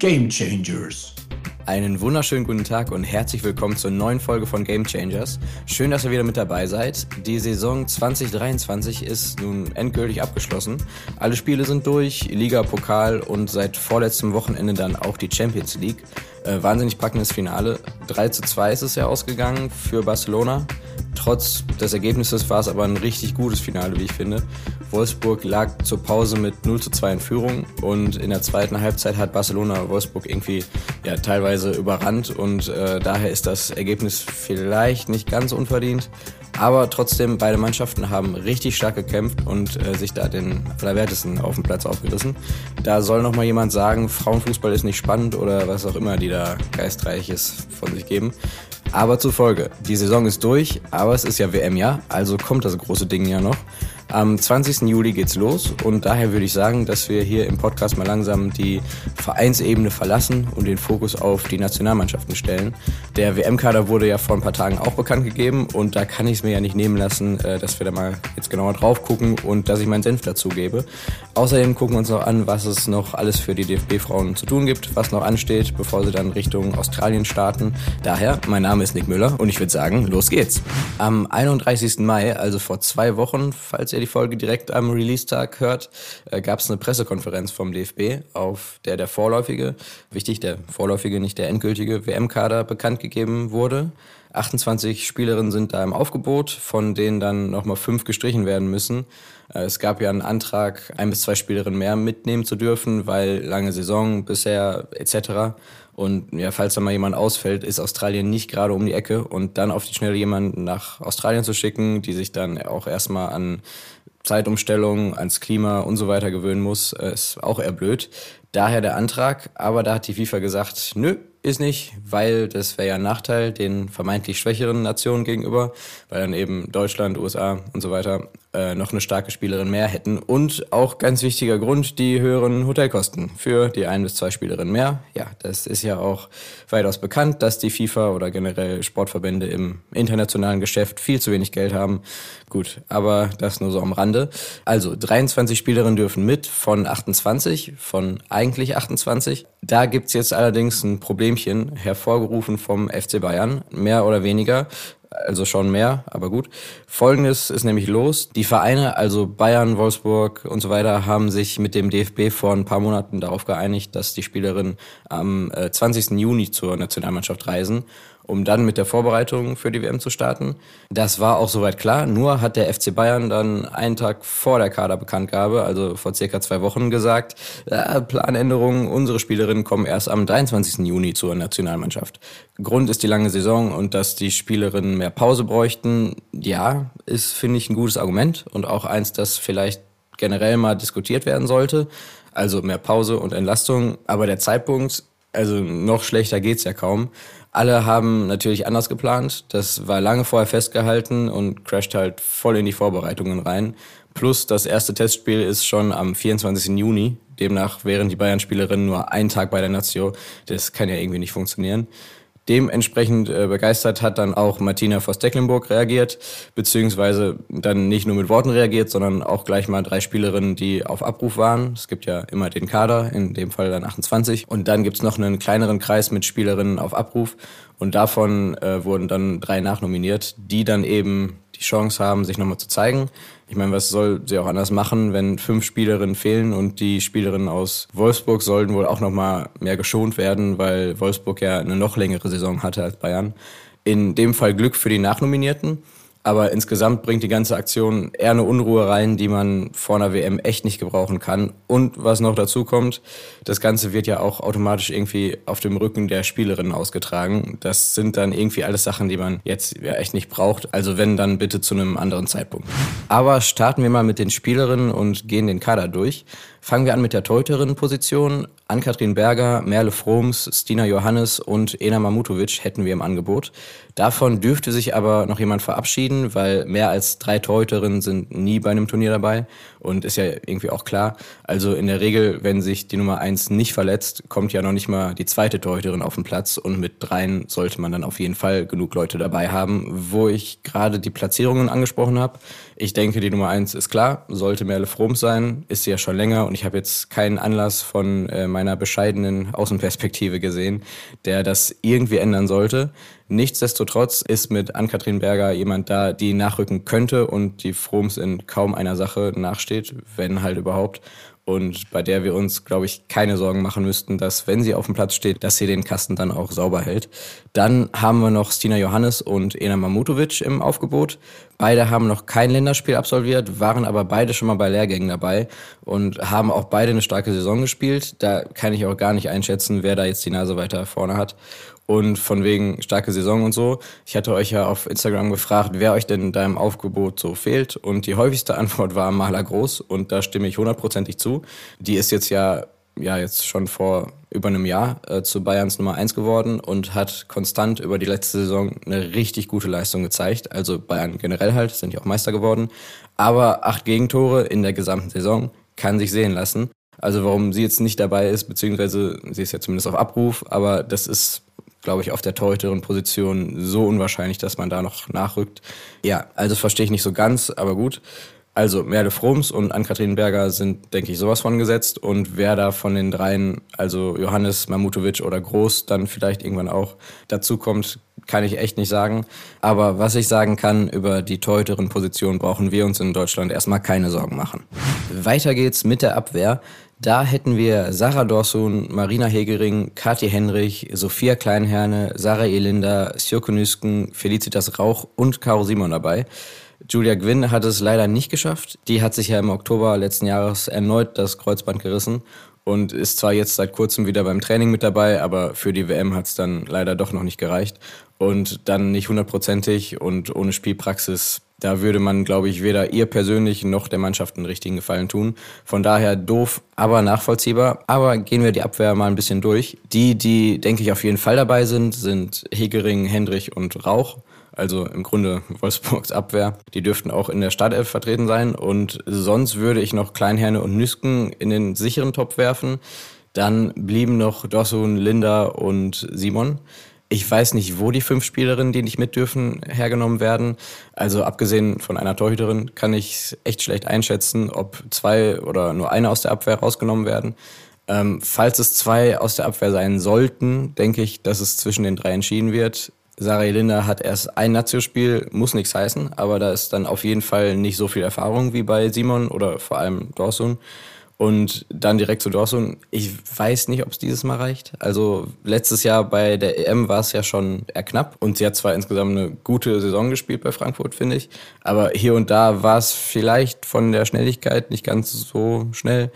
Game Changers. Einen wunderschönen guten Tag und herzlich willkommen zur neuen Folge von Game Changers. Schön, dass ihr wieder mit dabei seid. Die Saison 2023 ist nun endgültig abgeschlossen. Alle Spiele sind durch, Liga, Pokal und seit vorletztem Wochenende dann auch die Champions League. Äh, wahnsinnig packendes Finale. 3 zu 2 ist es ja ausgegangen für Barcelona. Trotz des Ergebnisses war es aber ein richtig gutes Finale, wie ich finde. Wolfsburg lag zur Pause mit 0 zu 2 in Führung und in der zweiten Halbzeit hat Barcelona Wolfsburg irgendwie ja, teilweise überrannt und äh, daher ist das Ergebnis vielleicht nicht ganz unverdient. Aber trotzdem, beide Mannschaften haben richtig stark gekämpft und äh, sich da den Allerwertesten auf dem Platz aufgerissen. Da soll noch mal jemand sagen, Frauenfußball ist nicht spannend oder was auch immer die da geistreiches von sich geben. Aber zur Folge, die Saison ist durch, aber es ist ja WM-Jahr, also kommt das große Ding ja noch. Am 20. Juli geht's los und daher würde ich sagen, dass wir hier im Podcast mal langsam die Vereinsebene verlassen und den Fokus auf die Nationalmannschaften stellen. Der WM-Kader wurde ja vor ein paar Tagen auch bekannt gegeben und da kann ich es mir ja nicht nehmen lassen, äh, dass wir da mal jetzt genauer drauf gucken und dass ich meinen Senf dazu gebe. Außerdem gucken wir uns noch an, was es noch alles für die DFB-Frauen zu tun gibt, was noch ansteht, bevor sie dann Richtung Australien starten. Daher, mein Name ist Nick Müller und ich würde sagen, los geht's. Am 31. Mai, also vor zwei Wochen, falls ihr die Folge direkt am Release-Tag hört, äh, gab es eine Pressekonferenz vom DFB, auf der der vorläufige, wichtig, der vorläufige, nicht der endgültige WM-Kader bekannt gegeben wurde. 28 Spielerinnen sind da im Aufgebot, von denen dann nochmal fünf gestrichen werden müssen. Äh, es gab ja einen Antrag, ein bis zwei Spielerinnen mehr mitnehmen zu dürfen, weil lange Saison bisher etc. Und ja, falls da mal jemand ausfällt, ist Australien nicht gerade um die Ecke. Und dann auf die Schnelle jemanden nach Australien zu schicken, die sich dann auch erstmal an Zeitumstellung, ans Klima und so weiter gewöhnen muss, äh, ist auch eher blöd. Daher der Antrag, aber da hat die FIFA gesagt, nö, ist nicht, weil das wäre ja ein Nachteil den vermeintlich schwächeren Nationen gegenüber, weil dann eben Deutschland, USA und so weiter äh, noch eine starke Spielerin mehr hätten. Und auch ganz wichtiger Grund, die höheren Hotelkosten für die ein bis zwei Spielerinnen mehr. Ja, das ist ja auch weitaus bekannt, dass die FIFA oder generell Sportverbände im internationalen Geschäft viel zu wenig Geld haben. Gut, aber das nur so am Rande. Also 23 Spielerinnen dürfen mit von 28, von eigentlich 28. Da gibt's jetzt allerdings ein Problemchen, hervorgerufen vom FC Bayern, mehr oder weniger also schon mehr, aber gut. Folgendes ist nämlich los. Die Vereine, also Bayern, Wolfsburg und so weiter, haben sich mit dem DFB vor ein paar Monaten darauf geeinigt, dass die Spielerinnen am 20. Äh, Juni zur Nationalmannschaft reisen um dann mit der Vorbereitung für die WM zu starten. Das war auch soweit klar, nur hat der FC Bayern dann einen Tag vor der Kaderbekanntgabe, also vor circa zwei Wochen, gesagt, äh, Planänderungen, unsere Spielerinnen kommen erst am 23. Juni zur Nationalmannschaft. Grund ist die lange Saison und dass die Spielerinnen mehr Pause bräuchten. Ja, ist, finde ich, ein gutes Argument und auch eins, das vielleicht generell mal diskutiert werden sollte. Also mehr Pause und Entlastung. Aber der Zeitpunkt, also noch schlechter geht's ja kaum. Alle haben natürlich anders geplant. Das war lange vorher festgehalten und crasht halt voll in die Vorbereitungen rein. Plus das erste Testspiel ist schon am 24. Juni. Demnach wären die Bayern-Spielerinnen nur einen Tag bei der Nazio. Das kann ja irgendwie nicht funktionieren. Dementsprechend äh, begeistert hat dann auch Martina Voss-Decklenburg reagiert, beziehungsweise dann nicht nur mit Worten reagiert, sondern auch gleich mal drei Spielerinnen, die auf Abruf waren. Es gibt ja immer den Kader, in dem Fall dann 28. Und dann gibt's noch einen kleineren Kreis mit Spielerinnen auf Abruf. Und davon äh, wurden dann drei nachnominiert, die dann eben die Chance haben, sich nochmal zu zeigen. Ich meine, was soll sie auch anders machen, wenn fünf Spielerinnen fehlen und die Spielerinnen aus Wolfsburg sollten wohl auch noch mal mehr geschont werden, weil Wolfsburg ja eine noch längere Saison hatte als Bayern. In dem Fall Glück für die Nachnominierten. Aber insgesamt bringt die ganze Aktion eher eine Unruhe rein, die man vor einer WM echt nicht gebrauchen kann. Und was noch dazu kommt, das Ganze wird ja auch automatisch irgendwie auf dem Rücken der Spielerinnen ausgetragen. Das sind dann irgendwie alles Sachen, die man jetzt ja echt nicht braucht. Also wenn, dann bitte zu einem anderen Zeitpunkt. Aber starten wir mal mit den Spielerinnen und gehen den Kader durch. Fangen wir an mit der Torhüterinnenposition. Ann-Kathrin Berger, Merle Froms, Stina Johannes und Ena Mamutovic hätten wir im Angebot. Davon dürfte sich aber noch jemand verabschieden, weil mehr als drei Torhüterinnen sind nie bei einem Turnier dabei und ist ja irgendwie auch klar. Also in der Regel, wenn sich die Nummer eins nicht verletzt, kommt ja noch nicht mal die zweite Torhüterin auf den Platz und mit dreien sollte man dann auf jeden Fall genug Leute dabei haben. Wo ich gerade die Platzierungen angesprochen habe, ich denke, die Nummer eins ist klar, sollte Merle Froms sein, ist sie ja schon länger und ich habe jetzt keinen Anlass von äh, meiner bescheidenen Außenperspektive gesehen, der das irgendwie ändern sollte. Nichtsdestotrotz ist mit Ann-Kathrin Berger jemand da, die nachrücken könnte und die Froms in kaum einer Sache nachsteht, wenn halt überhaupt und bei der wir uns, glaube ich, keine Sorgen machen müssten, dass, wenn sie auf dem Platz steht, dass sie den Kasten dann auch sauber hält. Dann haben wir noch Stina Johannes und Ena Mamutovic im Aufgebot. Beide haben noch kein Länderspiel absolviert, waren aber beide schon mal bei Lehrgängen dabei und haben auch beide eine starke Saison gespielt. Da kann ich auch gar nicht einschätzen, wer da jetzt die Nase weiter vorne hat und von wegen starke Saison und so. Ich hatte euch ja auf Instagram gefragt, wer euch denn in deinem Aufgebot so fehlt und die häufigste Antwort war Mahler Groß und da stimme ich hundertprozentig zu. Die ist jetzt ja ja jetzt schon vor über einem Jahr äh, zu Bayerns Nummer eins geworden und hat konstant über die letzte Saison eine richtig gute Leistung gezeigt. Also Bayern generell halt, sind ja auch Meister geworden. Aber acht Gegentore in der gesamten Saison kann sich sehen lassen. Also warum sie jetzt nicht dabei ist, beziehungsweise sie ist ja zumindest auf Abruf, aber das ist glaube ich, auf der torhüteren Position so unwahrscheinlich, dass man da noch nachrückt. Ja, also verstehe ich nicht so ganz, aber gut. Also Merle Froms und Ann-Kathrin Berger sind, denke ich, sowas von gesetzt. Und wer da von den dreien, also Johannes, Mamutovic oder Groß, dann vielleicht irgendwann auch dazu kommt, kann ich echt nicht sagen. Aber was ich sagen kann, über die torhüteren Position brauchen wir uns in Deutschland erstmal keine Sorgen machen. Weiter geht's mit der Abwehr. Da hätten wir Sarah Dorsun, Marina Hegering, Kathi Henrich, Sophia Kleinherne, Sarah Elinda, Sjöko Nüsken, Felicitas Rauch und Caro Simon dabei. Julia Gwynn hat es leider nicht geschafft. Die hat sich ja im Oktober letzten Jahres erneut das Kreuzband gerissen und ist zwar jetzt seit kurzem wieder beim Training mit dabei, aber für die WM hat es dann leider doch noch nicht gereicht. Und dann nicht hundertprozentig und ohne Spielpraxis da würde man, glaube ich, weder ihr persönlich noch der Mannschaft einen richtigen Gefallen tun. Von daher doof, aber nachvollziehbar. Aber gehen wir die Abwehr mal ein bisschen durch. Die, die, denke ich, auf jeden Fall dabei sind, sind Hegering, Hendrich und Rauch. Also im Grunde Wolfsburgs Abwehr. Die dürften auch in der Startelf vertreten sein. Und sonst würde ich noch Kleinherne und Nüsken in den sicheren Top werfen. Dann blieben noch Dossun, Linda und Simon. Ich weiß nicht, wo die fünf Spielerinnen, die nicht mit dürfen, hergenommen werden. Also abgesehen von einer Torhüterin kann ich echt schlecht einschätzen, ob zwei oder nur eine aus der Abwehr rausgenommen werden. Ähm, falls es zwei aus der Abwehr sein sollten, denke ich, dass es zwischen den drei entschieden wird. Sarah Linda hat erst ein Nazio-Spiel, muss nichts heißen, aber da ist dann auf jeden Fall nicht so viel Erfahrung wie bei Simon oder vor allem Dawson. Und dann direkt zu Dortmund. Ich weiß nicht, ob es dieses Mal reicht. Also letztes Jahr bei der EM war es ja schon eher knapp. Und sie hat zwar insgesamt eine gute Saison gespielt bei Frankfurt, finde ich. Aber hier und da war es vielleicht von der Schnelligkeit nicht ganz so schnell.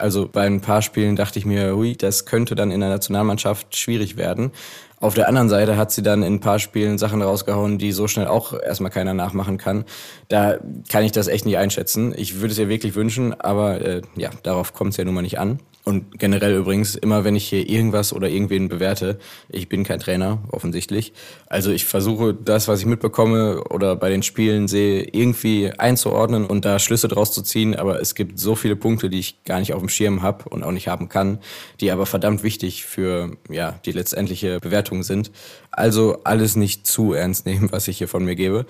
Also bei ein paar Spielen dachte ich mir, hui, das könnte dann in der Nationalmannschaft schwierig werden. Auf der anderen Seite hat sie dann in ein paar Spielen Sachen rausgehauen, die so schnell auch erstmal keiner nachmachen kann. Da kann ich das echt nicht einschätzen. Ich würde es ihr wirklich wünschen, aber äh, ja, darauf kommt es ja nun mal nicht an. Und generell übrigens, immer wenn ich hier irgendwas oder irgendwen bewerte, ich bin kein Trainer, offensichtlich. Also ich versuche das, was ich mitbekomme oder bei den Spielen sehe, irgendwie einzuordnen und da Schlüsse draus zu ziehen. Aber es gibt so viele Punkte, die ich gar nicht auf dem Schirm habe und auch nicht haben kann, die aber verdammt wichtig für ja, die letztendliche Bewertung sind. Also alles nicht zu ernst nehmen, was ich hier von mir gebe.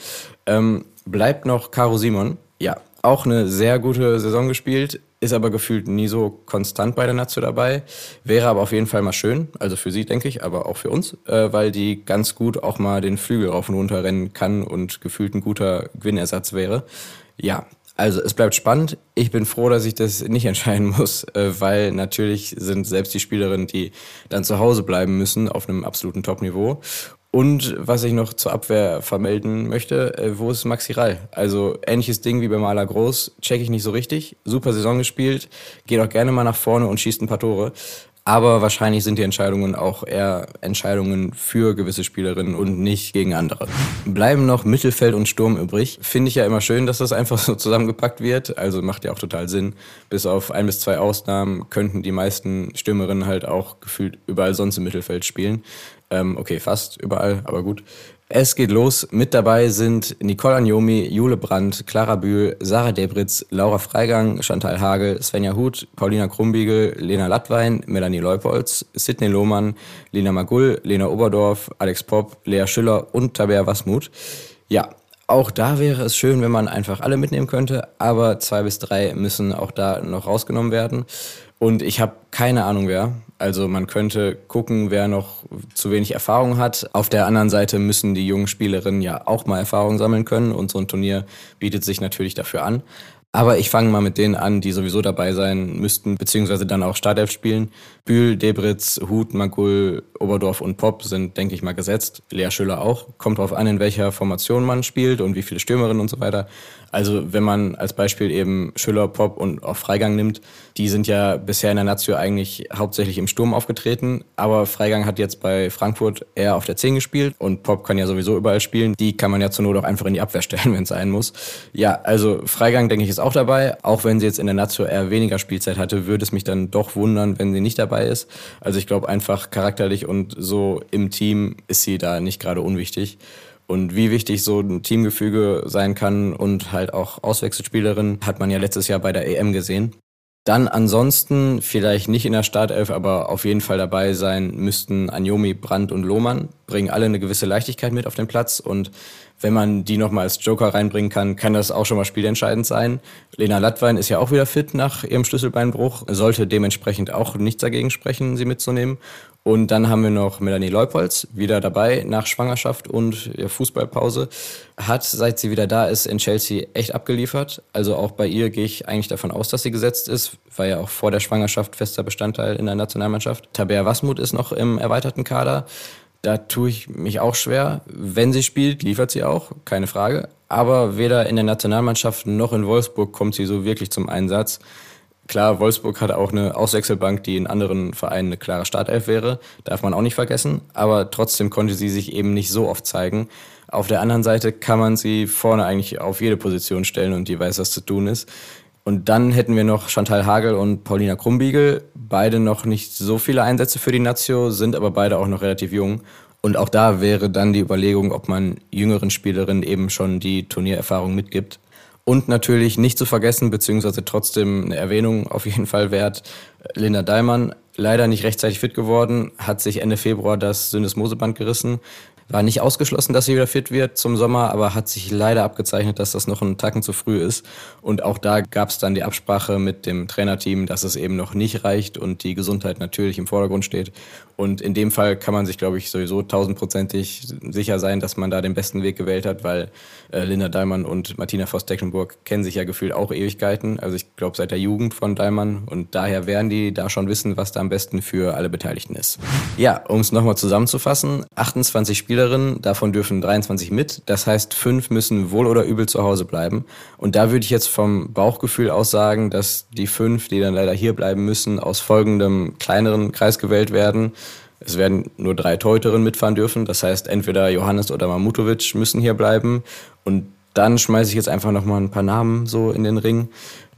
Ähm, bleibt noch Caro Simon. Ja, auch eine sehr gute Saison gespielt, ist aber gefühlt nie so konstant bei der Nazio dabei. Wäre aber auf jeden Fall mal schön, also für sie denke ich, aber auch für uns, äh, weil die ganz gut auch mal den Flügel rauf und runter rennen kann und gefühlt ein guter Gewinnersatz wäre. Ja, also es bleibt spannend. Ich bin froh, dass ich das nicht entscheiden muss, äh, weil natürlich sind selbst die Spielerinnen, die dann zu Hause bleiben müssen, auf einem absoluten Top-Niveau. Und was ich noch zur Abwehr vermelden möchte, äh, wo ist Maxi Rall? Also ähnliches Ding wie bei Maler Groß, check ich nicht so richtig. Super Saison gespielt, geht auch gerne mal nach vorne und schießt ein paar Tore. Aber wahrscheinlich sind die Entscheidungen auch eher Entscheidungen für gewisse Spielerinnen und nicht gegen andere. Bleiben noch Mittelfeld und Sturm übrig. Finde ich ja immer schön, dass das einfach so zusammengepackt wird. Also macht ja auch total Sinn. Bis auf ein bis zwei Ausnahmen könnten die meisten Stürmerinnen halt auch gefühlt überall sonst im Mittelfeld spielen. Ähm, okay, fast überall, aber gut. Es geht los. Mit dabei sind Nicole Anjomi, Jule Brandt, Clara Bühl, Sarah Debritz, Laura Freigang, Chantal Hagel, Svenja Huth, Paulina Krumbiegel, Lena Lattwein, Melanie Leupolz, Sidney Lohmann, Lena Magull, Lena Oberdorf, Alex Popp, Lea Schüller und Tabea Wasmuth. Ja, Auch da wäre es schön, wenn man einfach alle mitnehmen könnte, aber zwei bis drei müssen auch da noch rausgenommen werden. Und ich habe keine Ahnung wer. Also man könnte gucken, wer noch zu wenig Erfahrung hat. Auf der anderen Seite müssen die jungen Spielerinnen ja auch mal Erfahrung sammeln können und so ein Turnier bietet sich natürlich dafür an. Aber ich fange mal mit denen an, die sowieso dabei sein müssten, beziehungsweise dann auch Startelf spielen. Bühl, Debritz, Hut, Magul, Oberdorf und Pop sind, denke ich mal, gesetzt. Lea Schüller auch. Kommt drauf an, in welcher Formation man spielt und wie viele Stürmerinnen und so weiter. Also wenn man als Beispiel eben Schüller, Pop und auch Freigang nimmt, die sind ja bisher in der Nazio eigentlich hauptsächlich im Sturm aufgetreten, aber Freigang hat jetzt bei Frankfurt eher auf der 10 gespielt und Pop kann ja sowieso überall spielen. Die kann man ja zur Not auch einfach in die Abwehr stellen, wenn es sein muss. Ja, also Freigang denke ich ist auch dabei. Auch wenn sie jetzt in der Nazio eher weniger Spielzeit hatte, würde es mich dann doch wundern, wenn sie nicht dabei ist. Also ich glaube einfach charakterlich und so im Team ist sie da nicht gerade unwichtig und wie wichtig so ein Teamgefüge sein kann und halt auch Auswechselspielerin hat man ja letztes Jahr bei der EM gesehen. Dann ansonsten vielleicht nicht in der Startelf, aber auf jeden Fall dabei sein müssten Anjomi, Brandt und Lohmann. Bringen alle eine gewisse Leichtigkeit mit auf den Platz und wenn man die nochmal als Joker reinbringen kann, kann das auch schon mal spielentscheidend sein. Lena Lattwein ist ja auch wieder fit nach ihrem Schlüsselbeinbruch, sollte dementsprechend auch nichts dagegen sprechen, sie mitzunehmen. Und dann haben wir noch Melanie Leupolz, wieder dabei nach Schwangerschaft und Fußballpause. Hat, seit sie wieder da ist, in Chelsea echt abgeliefert. Also auch bei ihr gehe ich eigentlich davon aus, dass sie gesetzt ist. War ja auch vor der Schwangerschaft fester Bestandteil in der Nationalmannschaft. Tabea Wasmut ist noch im erweiterten Kader. Da tue ich mich auch schwer. Wenn sie spielt, liefert sie auch, keine Frage. Aber weder in der Nationalmannschaft noch in Wolfsburg kommt sie so wirklich zum Einsatz. Klar, Wolfsburg hat auch eine Auswechselbank, die in anderen Vereinen eine klare Startelf wäre. Darf man auch nicht vergessen. Aber trotzdem konnte sie sich eben nicht so oft zeigen. Auf der anderen Seite kann man sie vorne eigentlich auf jede Position stellen und die weiß, was zu tun ist. Und dann hätten wir noch Chantal Hagel und Paulina Krumbiegel. Beide noch nicht so viele Einsätze für die Nazio, sind aber beide auch noch relativ jung. Und auch da wäre dann die Überlegung, ob man jüngeren Spielerinnen eben schon die Turniererfahrung mitgibt. Und natürlich nicht zu vergessen, beziehungsweise trotzdem eine Erwähnung auf jeden Fall wert, Linda Daimann, leider nicht rechtzeitig fit geworden, hat sich Ende Februar das Syndesmoseband gerissen, war nicht ausgeschlossen, dass sie wieder fit wird zum Sommer, aber hat sich leider abgezeichnet, dass das noch ein Tacken zu früh ist. Und auch da gab es dann die Absprache mit dem Trainerteam, dass es eben noch nicht reicht und die Gesundheit natürlich im Vordergrund steht. Und in dem Fall kann man sich, glaube ich, sowieso tausendprozentig sicher sein, dass man da den besten Weg gewählt hat, weil äh, Linda Daimann und Martina Voss-Tecklenburg kennen sich ja gefühlt auch Ewigkeiten. Also ich glaube seit der Jugend von Daimann und daher werden die da schon wissen, was da am besten für alle Beteiligten ist. Ja, um es nochmal zusammenzufassen, 28 Spielerinnen, davon dürfen 23 mit. Das heißt, fünf müssen wohl oder übel zu Hause bleiben. Und da würde ich jetzt vom Bauchgefühl aus sagen, dass die fünf, die dann leider hier bleiben müssen, aus folgendem kleineren Kreis gewählt werden. Es werden nur drei Teuterinnen mitfahren dürfen. Das heißt, entweder Johannes oder Mamutovic müssen hier bleiben. Und dann schmeiße ich jetzt einfach nochmal ein paar Namen so in den Ring.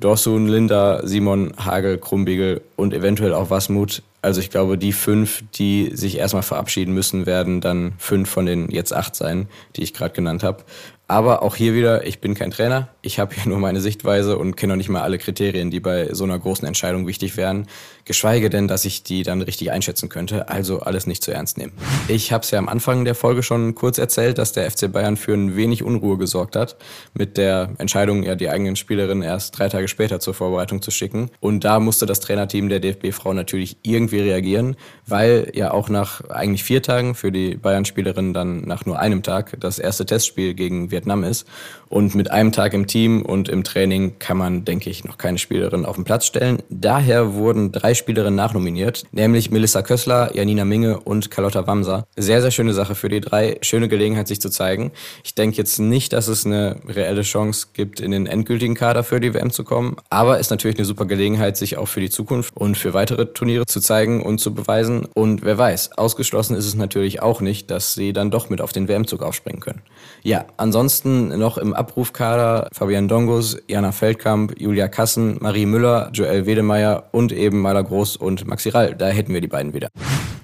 Dorsun, Linda, Simon, Hagel, Krumbiegel und eventuell auch Wasmut. Also ich glaube, die fünf, die sich erstmal verabschieden müssen, werden dann fünf von den jetzt acht sein, die ich gerade genannt habe. Aber auch hier wieder, ich bin kein Trainer. Ich habe hier nur meine Sichtweise und kenne noch nicht mal alle Kriterien, die bei so einer großen Entscheidung wichtig wären. Geschweige denn, dass ich die dann richtig einschätzen könnte. Also alles nicht zu ernst nehmen. Ich habe es ja am Anfang der Folge schon kurz erzählt, dass der FC Bayern für ein wenig Unruhe gesorgt hat. Mit der Entscheidung, ja die eigenen Spielerinnen erst drei Tage später zur Vorbereitung zu schicken. Und da musste das Trainerteam der DFB-Frau natürlich irgendwie reagieren, weil ja auch nach eigentlich vier Tagen für die Bayern-Spielerinnen dann nach nur einem Tag das erste Testspiel gegen Vietnam ist. Und mit einem Tag im Team und im Training kann man, denke ich, noch keine Spielerin auf den Platz stellen. Daher wurden drei Spielerinnen nachnominiert, nämlich Melissa Kössler, Janina Minge und Carlotta Wamser. Sehr, sehr schöne Sache für die drei. Schöne Gelegenheit, sich zu zeigen. Ich denke jetzt nicht, dass es eine reelle Chance gibt, in den endgültigen Kader für die WM zu kommen. Aber ist natürlich eine super Gelegenheit, sich auch für die Zukunft und für weitere Turniere zu zeigen und zu beweisen. Und wer weiß, ausgeschlossen ist es natürlich auch nicht, dass sie dann doch mit auf den WM-Zug aufspringen können. Ja, ansonsten Ansonsten noch im Abrufkader Fabian Dongos, Jana Feldkamp, Julia Kassen, Marie Müller, Joel Wedemeyer und eben Maler Groß und Maxi Rall. Da hätten wir die beiden wieder.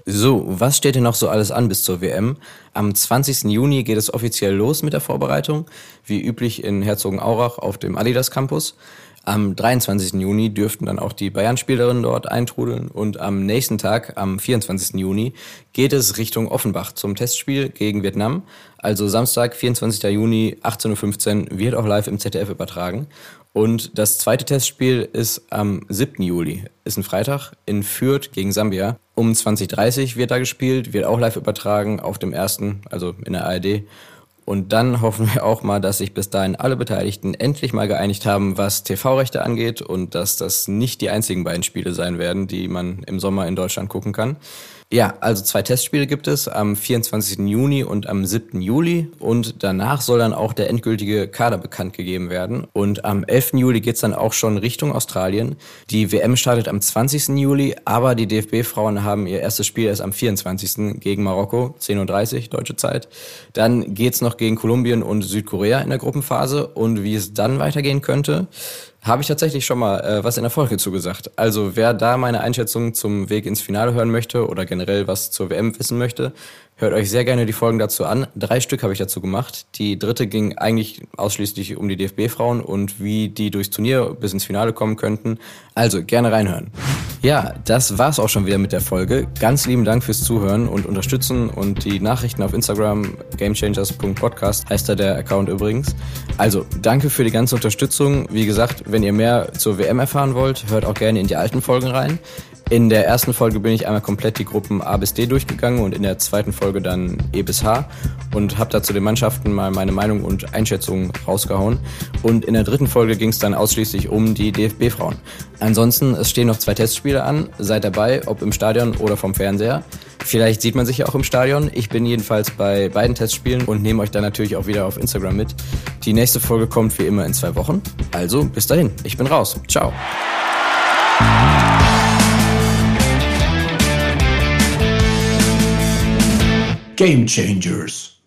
So, was steht denn noch so alles an bis zur WM? Am 20. Juni geht es offiziell los mit der Vorbereitung, wie üblich in Herzogenaurach auf dem Adidas Campus. Am 23. Juni dürften dann auch die Bayern-Spielerinnen dort eintrudeln und am nächsten Tag, am 24. Juni, geht es Richtung Offenbach zum Testspiel gegen Vietnam. Also Samstag, 24. Juni, 18.15 Uhr, wird auch live im ZDF übertragen. Und das zweite Testspiel ist am 7. Juli, ist ein Freitag, in Fürth gegen Sambia. Um 20.30 Uhr wird da gespielt, wird auch live übertragen auf dem ersten, also in der ARD. Und dann hoffen wir auch mal, dass sich bis dahin alle Beteiligten endlich mal geeinigt haben, was TV-Rechte angeht und dass das nicht die einzigen beiden Spiele sein werden, die man im Sommer in Deutschland gucken kann. Ja, also zwei Testspiele gibt es am 24. Juni und am 7. Juli und danach soll dann auch der endgültige Kader bekannt gegeben werden. Und am 11. Juli geht's dann auch schon Richtung Australien. Die WM startet am 20. Juli, aber die DFB-Frauen haben ihr erstes Spiel erst am 24. gegen Marokko, 10.30 Uhr deutsche Zeit. Dann geht's noch gegen Kolumbien und Südkorea in der Gruppenphase und wie es dann weitergehen könnte, habe ich tatsächlich schon mal äh, was in der Folge zugesagt. Also wer da meine Einschätzung zum Weg ins Finale hören möchte oder generell was zur WM wissen möchte, Hört euch sehr gerne die Folgen dazu an. Drei Stück habe ich dazu gemacht. Die dritte ging eigentlich ausschließlich um die DFB-Frauen und wie die durchs Turnier bis ins Finale kommen könnten. Also gerne reinhören. Ja, das war's auch schon wieder mit der Folge. Ganz lieben Dank fürs Zuhören und Unterstützen und die Nachrichten auf Instagram, gamechangers.podcast heißt da der Account übrigens. Also, danke für die ganze Unterstützung. Wie gesagt, wenn ihr mehr zur WM erfahren wollt, hört auch gerne in die alten Folgen rein. In der ersten Folge bin ich einmal komplett die Gruppen A bis D durchgegangen und in der zweiten Folge dann E bis H und habe da zu den Mannschaften mal meine Meinung und Einschätzung rausgehauen. Und in der dritten Folge ging es dann ausschließlich um die DFB-Frauen. Ansonsten, es stehen noch zwei Testspiele an. Seid dabei, ob im Stadion oder vom Fernseher. Vielleicht sieht man sich ja auch im Stadion. Ich bin jedenfalls bei beiden Testspielen und nehme euch dann natürlich auch wieder auf Instagram mit. Die nächste Folge kommt wie immer in zwei Wochen. Also bis dahin, ich bin raus. Ciao. Game Changers.